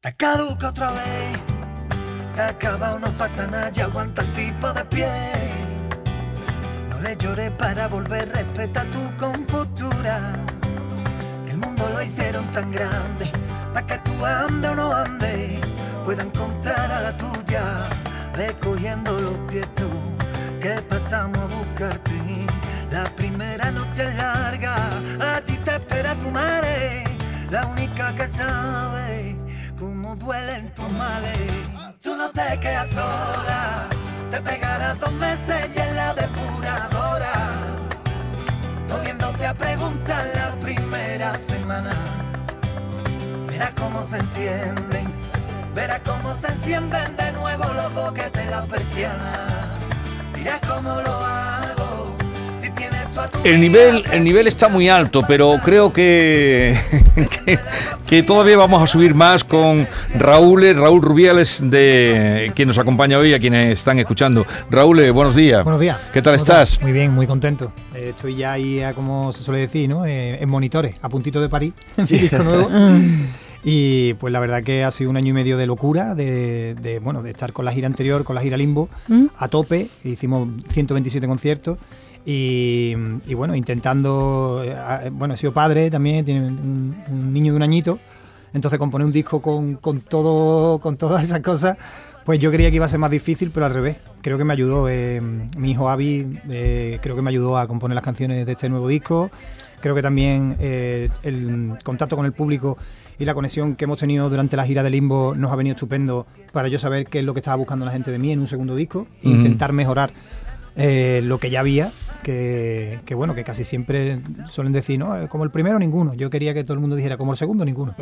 Te caduca otra vez. Se acaba, no pasa nada, ya aguanta el tipo de pie. No le llores para volver, respeta tu compostura. El mundo lo hicieron tan grande, para que tú ande o no ande, pueda encontrar a la tuya, recogiendo los tiestos que pasamos a buscarte. La primera noche es larga, allí te espera tu madre, la única que sabe duelen tus males. Tú no te quedas sola, te pegarás dos meses y en la depuradora. No viéndote a preguntar la primera semana. Verás cómo se encienden, verás cómo se encienden de nuevo los boquetes en la persiana. Dirás cómo lo hago. El nivel, el nivel está muy alto, pero creo que, que, que todavía vamos a subir más con Raúl, eh, Raúl Rubiales, de quien nos acompaña hoy, a quienes están escuchando. Raúl, eh, buenos días. Buenos días. ¿Qué tal ¿Cómo estás? Muy bien, muy contento. Eh, estoy ya ahí, a, como se suele decir, ¿no? Eh, en monitores, a puntito de París, en mi disco nuevo. Y pues la verdad que ha sido un año y medio de locura, de, de, bueno, de estar con la gira anterior, con la gira Limbo, a tope. Hicimos 127 conciertos. Y, y bueno, intentando, eh, a- bueno, he sido padre también, tiene un, un niño de un añito, entonces componer un disco con, con todo, con todas esas cosas, pues yo creía que iba a ser más difícil, pero al revés. Creo que me ayudó, eh, mi hijo Avi, eh, creo que me ayudó a componer las canciones de este nuevo disco. Creo que también eh, el contacto con el público y la conexión que hemos tenido durante la gira de Limbo nos ha venido estupendo para yo saber qué es lo que estaba buscando la gente de mí en un segundo disco e intentar mejorar eh, lo que ya había, que, que bueno, que casi siempre suelen decir, no, como el primero ninguno. Yo quería que todo el mundo dijera, como el segundo ninguno.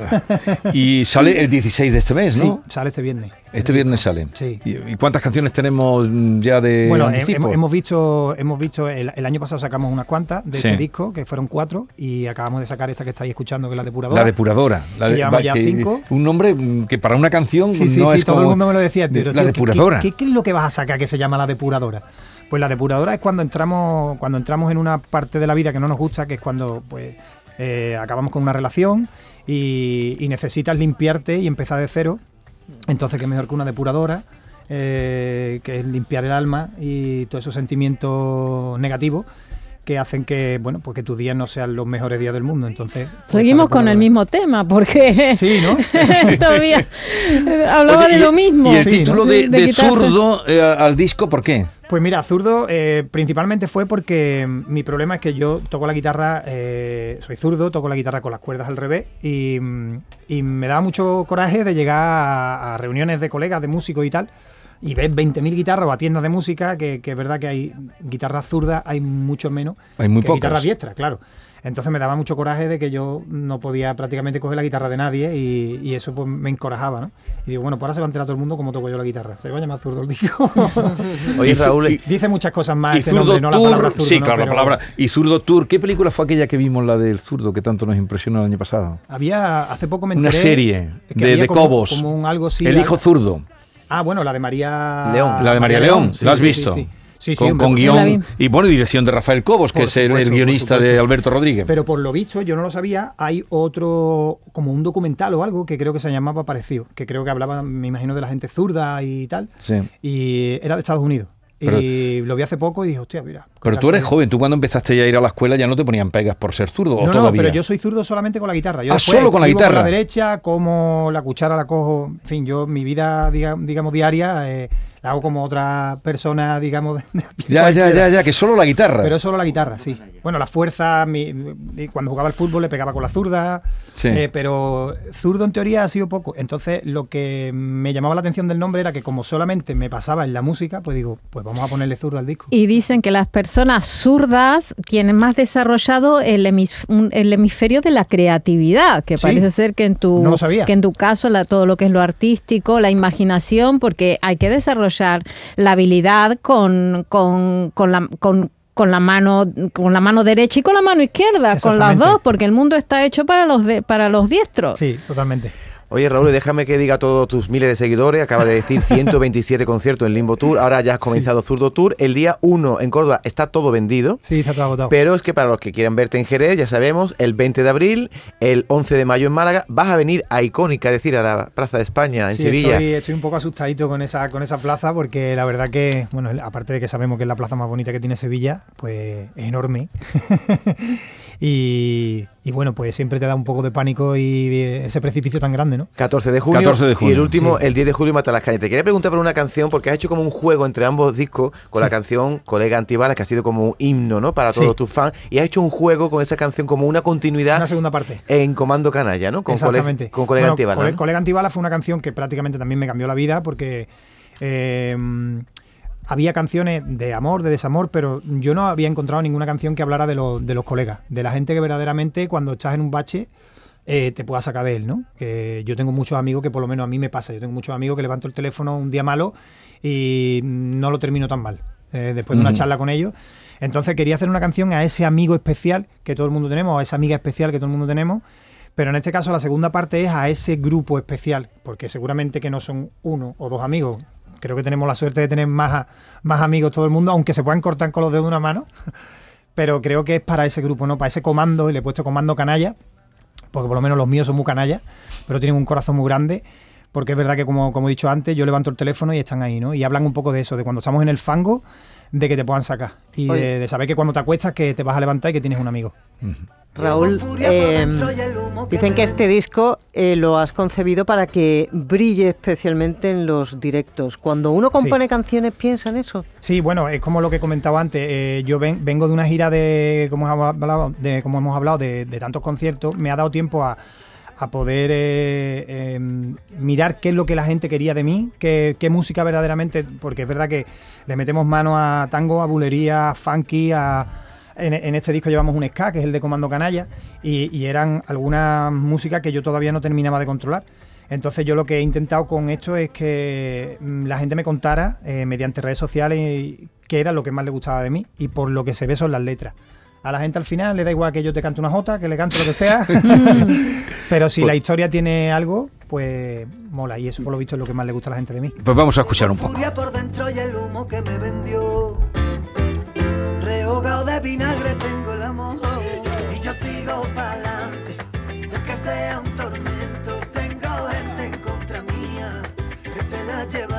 Y sale el 16 de este mes, ¿no? Sí, sale este viernes. Este viernes sale. Sí. ¿Y, cuántas canciones tenemos ya de Bueno, anticipo? hemos, visto, hemos visto el, el año pasado sacamos unas cuantas de Sí. ese disco, que fueron cuatro, y acabamos de sacar esta que estáis escuchando, que es la depuradora. La depuradora. La de- va- ya que- cinco. Un nombre que para una canción Sí, sí, no sí, es todo como el mundo me lo decía. la tío, ¿qué- depuradora. ¿qué, qué, es lo que vas a sacar que se llama la depuradora? Pues la depuradora es cuando entramos, cuando entramos en una parte de la vida que no nos gusta, que es cuando pues eh, acabamos con una relación y, necesitas limpiarte y empezar de cero. Entonces, qué mejor que una depuradora, eh, que es limpiar el alma y todos esos sentimientos negativos que hacen que, bueno, pues que tus días no sean los mejores días del mundo. Entonces, pues, Seguimos con el mismo tema, porque Sí, ¿no? todavía hablaba Oye, de y- lo mismo. Y el Sí, título ¿no? de, De de quitarse- zurdo eh, al disco, ¿por qué? Pues mira, zurdo eh, principalmente fue porque mi problema es que yo toco la guitarra, eh, soy zurdo, toco la guitarra con las cuerdas al revés y, mm, y me daba mucho coraje de llegar a, a reuniones de colegas, de músicos y tal, y ver 20.000 guitarras o a tiendas de música, que, que es verdad que hay guitarras zurdas, hay mucho menos Hay muy que pocas. guitarras diestras, claro. Entonces me daba mucho coraje de que yo no podía prácticamente coger la guitarra de nadie y, y eso pues me encorajaba, ¿no? Y digo, bueno, pues ahora se va a enterar todo el mundo cómo toco yo la guitarra. Se va a llamar zurdo el disco. Oye, Raúl, y- Dice muchas cosas más y ese Zurdo nombre, no la Tour, palabra zurdo. sí, ¿no? claro, la palabra. Y Zurdo Tour, ¿qué película fue aquella que vimos, la del zurdo, que tanto nos impresionó el año pasado? Había, hace poco me Una enteré serie que de, de como- Cobos. Como un algo así. el hijo zurdo. Ah, bueno, la de María... León. La de María León, sí, ¿la has visto? Sí, sí. Sí, sí, con, hombre, con la guion y bueno, y dirección de Rafael Cobos, que Por es el- guionista de. Alberto Rodríguez. Pero por lo visto, yo no lo sabía, hay otro, como un documental o algo que creo que se llamaba parecido, que creo que hablaba, me imagino, de la gente zurda y tal, Sí. y era de Estados Unidos. Pero- y lo vi hace poco y dije, hostia, mira. Pero tú eres joven, tú cuando empezaste ya a ir a la escuela ya no te ponían pegas por ser zurdo, o No, no, todavía. pero yo soy zurdo solamente con la guitarra. Yo Ah, solo con la guitarra. Con la derecha, como la cuchara la cojo. En fin, yo mi vida, diga- digamos, diaria, eh, la hago como otra persona, digamos, de, Ya, ya, ya, ya, que solo la guitarra. Pero solo la guitarra, sí. Bueno, la fuerza, mi- mi- cuando jugaba al fútbol le pegaba con la zurda, Sí. eh, pero zurdo en teoría ha sido poco. Entonces, lo que me llamaba la atención del nombre era que como solamente me pasaba en la música, pues digo, pues vamos a ponerle zurdo al disco. Y dicen que las personas zurdas tienen más desarrollado el, hemis- el hemisferio de la creatividad, que Sí. parece ser que en tu, No lo sabía. que en tu caso la, todo lo que es lo artístico, la imaginación, porque hay que desarrollar la habilidad con, con, con la, con, con la mano con la mano derecha y con la mano izquierda, con las dos, porque el mundo está hecho para los de, para los diestros. Sí, totalmente. Oye, Raúl, déjame que diga a todos tus miles de seguidores. Acaba de decir 127 conciertos en Limbo Tour. Ahora ya has comenzado Zurdo Tour. El día 1 en Córdoba está todo vendido. Sí, está todo agotado. Pero es que para los que quieran verte en Jerez, ya sabemos, el 20 de abril, el 11 de mayo en Málaga, vas a venir a Icónica, es decir, a la Plaza de España, en Sí, Sevilla. Estoy, estoy un poco asustadito con esa, con esa plaza porque la verdad que, bueno, aparte de que sabemos que es la plaza más bonita que tiene Sevilla, pues es enorme. y, y bueno, pues siempre te da un poco de pánico y ese precipicio tan grande, ¿no? 14 de junio, 14 de y el último, sí. el 10 de julio, Mata las Cañas. Te quería preguntar por una canción, porque has hecho como un juego entre ambos discos con la canción Colega Antibalas, que ha sido como un himno, ¿no? Para todos Sí. tus fans. Y has hecho un juego con esa canción como una continuidad Una segunda parte. en Comando Canalla, ¿no? Con, Cole- Exactamente. con Colega Bueno, Antibalas. Colega Antibala fue una canción que prácticamente también me cambió la vida porque eh, había canciones de amor, de desamor, pero yo no había encontrado ninguna canción que hablara de, lo- de los colegas, de la gente que verdaderamente cuando estás en un bache eh, te pueda sacar de él, ¿no? Que yo tengo muchos amigos que por lo menos a mí me pasa, yo tengo muchos amigos que levanto el teléfono un día malo y no lo termino tan mal, eh, después de una charla con ellos. Entonces quería hacer una canción a ese amigo especial que todo el mundo tenemos, a esa amiga especial que todo el mundo tenemos, pero en este caso la segunda parte es a ese grupo especial, porque seguramente que no son uno o dos amigos. Creo que tenemos la suerte de tener más, más amigos todo el mundo, aunque se puedan cortar con los dedos de una mano. Pero creo que es para ese grupo, ¿no? Para ese comando, y le he puesto comando canalla, porque por lo menos los míos son muy canallas, pero tienen un corazón muy grande. Porque es verdad que, como, como he dicho antes, yo levanto el teléfono y están ahí, ¿no? Y hablan un poco de eso, de cuando estamos en el fango, de que te puedan sacar. Y de, de saber que cuando te acuestas que te vas a levantar y que tienes un amigo. Raúl, eh, dicen que este disco eh, lo has concebido para que brille especialmente en los directos. Cuando uno compone canciones, piensa en eso. Sí, bueno, es como lo que comentaba antes. eh, yo ven- vengo de una gira de, como hemos hablado, de, como hemos hablado, de, de tantos conciertos. Me ha dado tiempo a, a poder eh, eh, mirar qué es lo que la gente quería de mí, qué, música verdaderamente, porque es verdad que le metemos mano a tango, a bulería, a funky, a, en, este disco llevamos un ska, que es el de Comando Canalla, y, y eran algunas músicas que yo todavía no terminaba de controlar. Entonces yo lo que he intentado con esto es que mm, la gente me contara eh, mediante redes sociales qué era lo que más le gustaba de mí y por lo que se ve son las letras. A la gente al final le da igual que yo te cante una jota, que le cante lo que sea, pero si la historia tiene algo, pues mola y eso por lo visto es lo que más le gusta a la gente de mí. Pues vamos a escuchar un poco. Furia por dentro y el humo que me vendió. Rehogado de vinagre tengo el amor. Y yo sigo pa'lante. Aunque sea un tormento, tengo gente en contra mía. Que se la llevará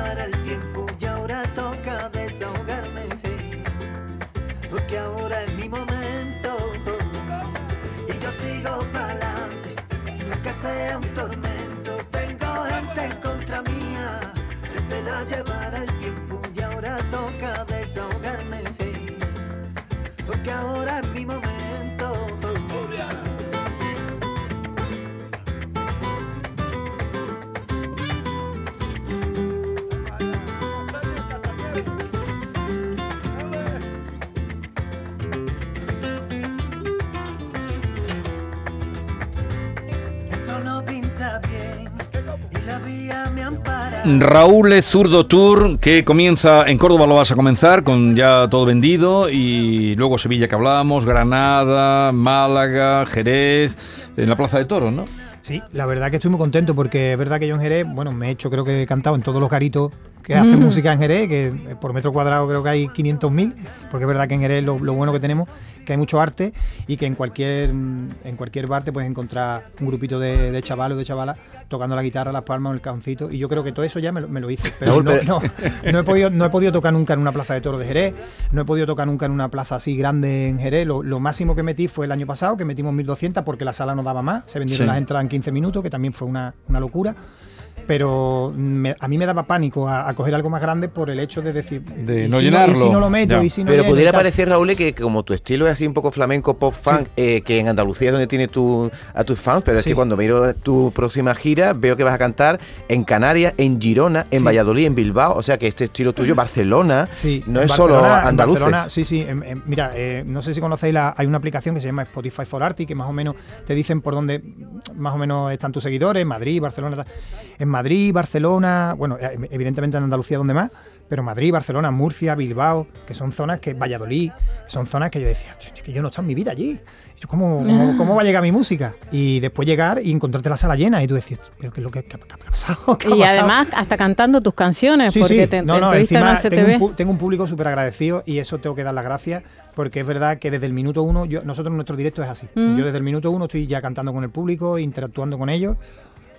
Raúl Zurdo Tour, que comienza en Córdoba, lo vas a comenzar con ya todo vendido, y luego Sevilla que hablábamos, Granada, Málaga, Jerez, en la Plaza de Toros, ¿no? Sí, la verdad que estoy muy contento porque es verdad que yo en Jerez, bueno, me he hecho, creo que he cantado en todos los garitos que hacen música en Jerez, que por metro cuadrado creo que hay 500.000, porque es verdad que en Jerez lo, lo bueno que tenemos, que hay mucho arte y que en cualquier en cualquier bar te puedes encontrar un grupito de, de chavales o de chavalas tocando la guitarra, las palmas o el cajoncito, y yo creo que todo eso ya me lo, me lo hice. Pero no, no, no he podido, no he podido tocar nunca en una plaza de toros de Jerez, no he podido tocar nunca en una plaza así grande en Jerez. Lo, lo máximo que metí fue el año pasado, que metimos 1.200 porque la sala no daba más, se vendieron Sí. las entradas en 15 minutos, que también fue una, una locura. Pero me- a mí me daba pánico a, a coger algo más grande por el hecho de decir. De ¿y no si llenarlo? y si no lo meto, y si no Pero lleno pudiera parecer, Raúl, que como tu estilo es así un poco flamenco, pop funk, eh, que en Andalucía es donde tienes tu, a tus fans, pero es Sí. que cuando miro tu próxima gira veo que vas a cantar en Canarias, en Girona, en Sí. Valladolid, en Bilbao, o sea que este estilo tuyo, Barcelona, Sí, no en es solo Barcelona- en andaluces. Barcelona, sí, sí. em, mira, eh, no sé si conocéis, la, hay una aplicación que se llama Spotify for Artists, que más o menos te dicen por dónde más o menos están tus seguidores, Madrid, Barcelona. tal. En Madrid Madrid, Barcelona, bueno, eh, evidentemente en Andalucía donde más, pero Madrid, Barcelona, Murcia, Bilbao, que son zonas que, Valladolid, son zonas que yo decía, "Ch, que yo no he estado en mi vida allí. ¿Cómo, cómo, cómo va a llegar mi música? Y después llegar y encontrarte la sala llena y tú decías, pero ¿qué es lo que, ha- pasado? ¿Qué ha Y pasado?". además hasta cantando tus canciones, Sí, porque sí. te, no, no, en encima tengo un, tengo un público súper agradecido y eso tengo que dar las gracias porque es verdad que desde el minuto uno, yo, nosotros nuestro directo es así. Mm. Yo desde el minuto uno estoy ya cantando con el público, interactuando con ellos,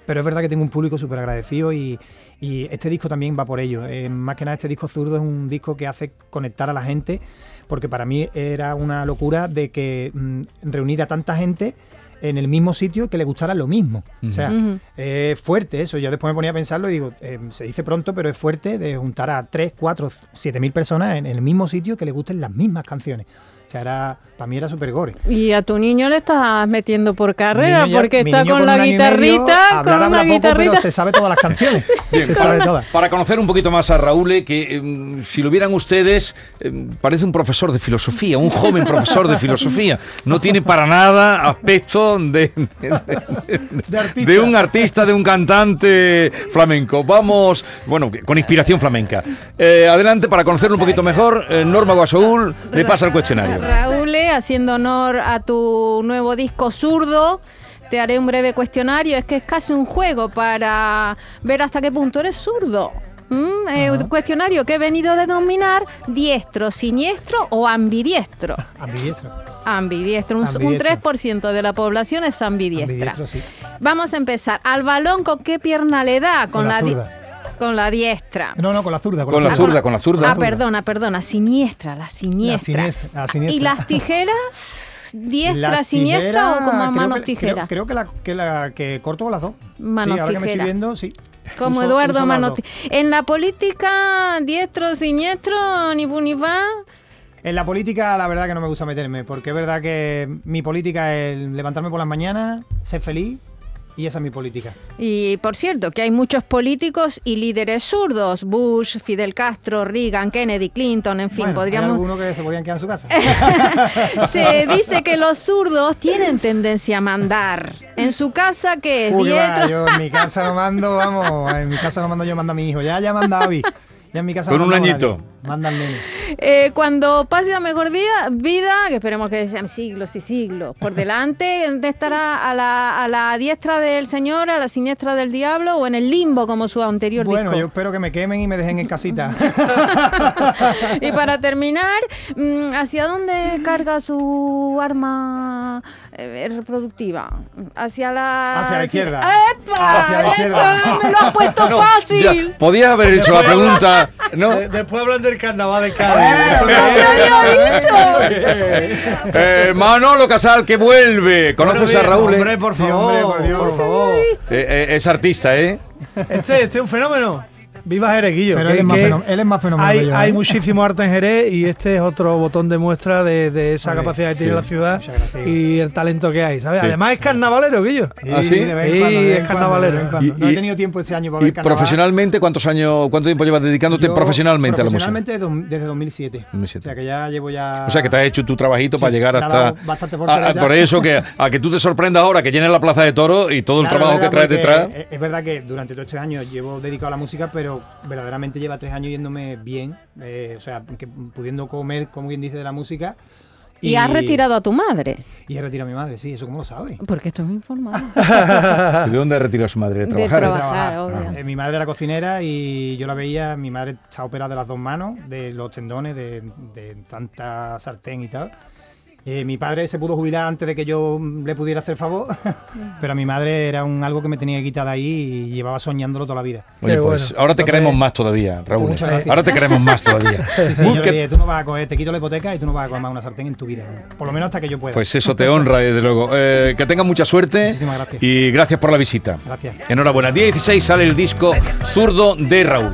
pero es verdad que tengo un público súper agradecido y, y este disco también va por ello. Eh, más que nada este disco zurdo es un disco que hace conectar a la gente porque para mí era una locura de que mm, reunir a tanta gente en el mismo sitio que le gustara lo mismo. O sea, es fuerte eso. Yo después me ponía a pensarlo y digo, eh, se dice pronto, pero es fuerte de juntar a 3, 4, 7 mil personas en, el mismo sitio que le gusten las mismas canciones. O sea, era, para mí era súper gore. Y a tu niño le estás metiendo por carrera, ya- porque está con la medio, guitarrita, con una poco, guitarrita. pero se sabe todas las canciones. Bien, se sabe para, todas. para conocer un poquito más a Raúl, que eh, si lo vieran ustedes, eh, parece un profesor de filosofía, un joven profesor de filosofía. No tiene para nada aspecto de, de- de un artista, de un cantante flamenco. Vamos, bueno, con inspiración flamenca. Eh, adelante, para conocerlo un poquito mejor, eh, Norma Guasaúl le pasa el cuestionario. Raúl, eh, haciendo honor a tu nuevo disco zurdo, te haré un breve cuestionario. Es que es casi un juego para ver hasta qué punto eres zurdo. ¿Mm? Eh, un cuestionario que he venido a denominar diestro, siniestro o ambidiestro. Ambidiestro. Ambidiestro, un, un Ambidiestro. 3% de la población es ambidiestra. Ambidiestro, sí. Vamos a empezar. ¿Al balón con qué pierna le da? Con, Con la zurda. Con la diestra. No, no, con la zurda. Con la zurda, con la zurda. Ah, perdona, perdona, siniestra, la siniestra. La siniestra, la siniestra. ¿Y las tijeras? ¿Diestra, La siniestra tijera, o como manos tijeras? Creo, creo que, la, que la que corto con las dos. Manos sí, ahora que me estoy viendo, sí. Como Uso- Eduardo Manos En la política, diestro, siniestro, ni pu ni pa. En la política, la verdad que no me gusta meterme, porque es verdad que mi política es levantarme por las mañanas, ser feliz, y esa es mi política. Y por cierto, que hay muchos políticos y líderes zurdos. Bush, Fidel Castro, Reagan, Kennedy, Clinton, en fin, bueno, hay podríamos... algunos que se podían quedar en su casa. Se dice que los zurdos tienen tendencia a mandar. En su casa, que es Uy, va, yo en mi casa no mando, vamos, en mi casa no mando yo, manda mi hijo. Ya, ya manda Avi. Ya en mi casa Con no un añito. Manda nene. Eh, cuando pase a mejor día, vida, que esperemos que sean siglos y siglos, por delante de estará a la, a la diestra del Señor, a la siniestra del diablo o en el limbo como su anterior Bueno, yo espero que me quemen y me dejen en casita. y para terminar, mm, ¿hacia dónde carga su arma reproductiva? Hacia la... Hacia la izquierda. ¡Epa! Hacia la izquierda. ¡Esto ¡Me lo has puesto Ya, fácil! podía haber hecho la pregunta. No, De- después hablan del carnaval de Eh, Cádiz. Eh, Manolo Casal que vuelve. ¿Conoces a Raúl? eh? Hombre, por Sí, favor, hombre, por Dios. por favor. Eh, eh, es artista, ¿eh? Este, este es un fenómeno. Viva Jereguillo. Pero que- él es más él es más fenómeno Hay, ¿eh? muchísimo arte en Jerez y este es otro botón de muestra de, de esa Vale, capacidad que sí. tiene la ciudad y el talento que hay, ¿sabes? Sí. Además es carnavalero, Guillo. ¿Ah, sí? de vez en Sí, cuando, de vez es cuando, carnavalero. de vez en cuando. Y- no he tenido tiempo este año para Y ver carnaval. profesionalmente, ¿cuántos años, cuánto tiempo llevas dedicándote Yo, profesionalmente a la música? Profesionalmente desde desde 2007. 2007. O sea que ya llevo ya... O sea, que te has hecho tu trabajito Sí, para llegar hasta. bastante a- a- por eso, que a que tú te sorprendas ahora que llenes la plaza de toro y todo el trabajo que traes detrás. Es, es verdad que durante todos estos años llevo dedicado a la música, pero verdaderamente lleva tres años yéndome bien. eh, o sea, que pudiendo comer, como bien dice, de la música. Y has retirado a tu madre, Y he retirado a mi madre, sí, eso cómo lo sabe. porque estoy muy informada. ¿De dónde ha retirado su madre? ¿De De trabajar? trabajar. trabajar. obvio. Eh, mi madre era cocinera y yo la veía, mi madre está operada de las dos manos, de los tendones, de, de tanta sartén y tal. Eh, mi padre se pudo jubilar antes de que yo mm, le pudiera hacer favor, pero a mi madre era un algo que me tenía que quitar de ahí y llevaba soñándolo toda la vida. Oye, Qué pues bueno. ahora te Entonces- queremos más todavía, Raúl. Muchas gracias. Ahora te queremos más todavía. Sí, sí, yo que- le dije, tú no vas a coger, te quito la hipoteca y tú no vas a comer más una sartén en tu vida. Por lo menos hasta que yo pueda. Pues eso te honra, desde luego. Eh, que tengas mucha suerte Muchísimas gracias. y gracias por la visita. Gracias. Enhorabuena. Día 16 sale el disco Zurdo de Raúl.